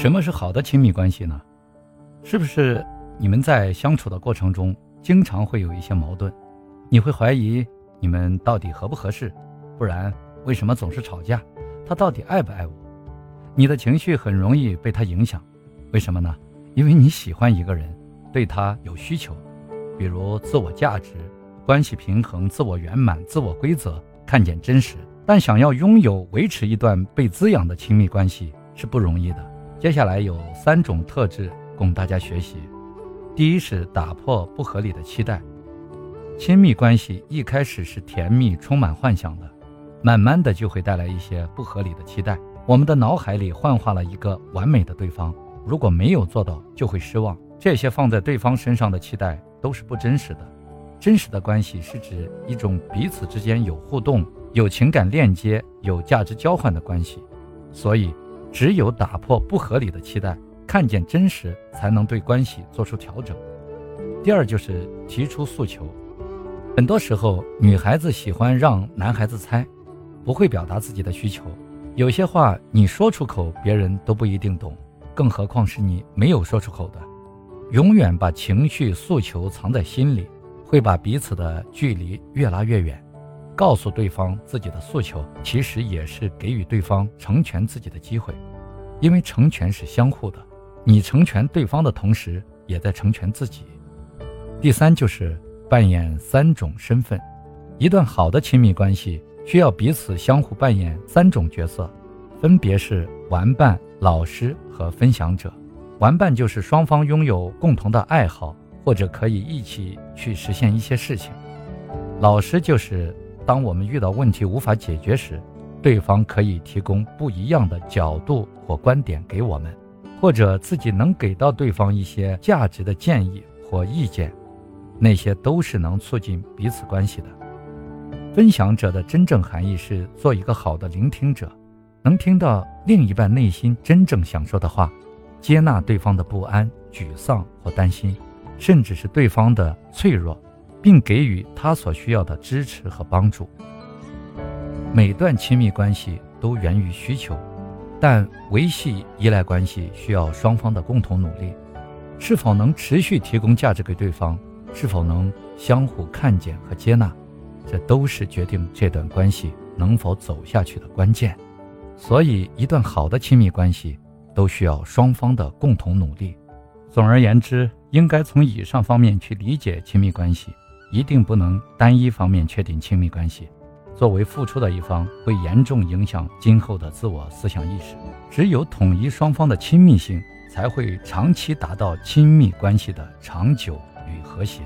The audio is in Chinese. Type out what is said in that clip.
什么是好的亲密关系呢？是不是你们在相处的过程中经常会有一些矛盾？你会怀疑你们到底合不合适？不然为什么总是吵架？他到底爱不爱我？你的情绪很容易被他影响，为什么呢？因为你喜欢一个人，对他有需求，比如自我价值、关系平衡、自我圆满、自我规则，看见真实。但想要拥有、维持一段被滋养的亲密关系是不容易的。接下来有三种特质供大家学习。第一是打破不合理的期待。亲密关系一开始是甜蜜、充满幻想的，慢慢的就会带来一些不合理的期待。我们的脑海里幻化了一个完美的对方，如果没有做到，就会失望。这些放在对方身上的期待都是不真实的。真实的关系是指一种彼此之间有互动。有情感链接、有价值交换的关系，所以只有打破不合理的期待，看见真实，才能对关系做出调整。第二就是提出诉求。很多时候，女孩子喜欢让男孩子猜，不会表达自己的需求。有些话你说出口，别人都不一定懂，更何况是你没有说出口的。永远把情绪诉求藏在心里，会把彼此的距离越拉越远。告诉对方自己的诉求，其实也是给予对方成全自己的机会，因为成全是相互的，你成全对方的同时，也在成全自己。第三就是扮演三种身份，一段好的亲密关系需要彼此相互扮演三种角色，分别是玩伴、老师和分享者。玩伴就是双方拥有共同的爱好，或者可以一起去实现一些事情。老师就是。当我们遇到问题无法解决时，对方可以提供不一样的角度或观点给我们，或者自己能给到对方一些价值的建议或意见，那些都是能促进彼此关系的。分享者的真正含义是做一个好的聆听者，能听到另一半内心真正想说的话，接纳对方的不安、沮丧或担心，甚至是对方的脆弱。并给予他所需要的支持和帮助。每段亲密关系都源于需求，但维系依赖关系需要双方的共同努力。是否能持续提供价值给对方，是否能相互看见和接纳，这都是决定这段关系能否走下去的关键。所以，一段好的亲密关系都需要双方的共同努力。总而言之，应该从以上方面去理解亲密关系。一定不能单一方面确定亲密关系，作为付出的一方会严重影响今后的自我思想意识。只有统一双方的亲密性，才会长期达到亲密关系的长久与和谐。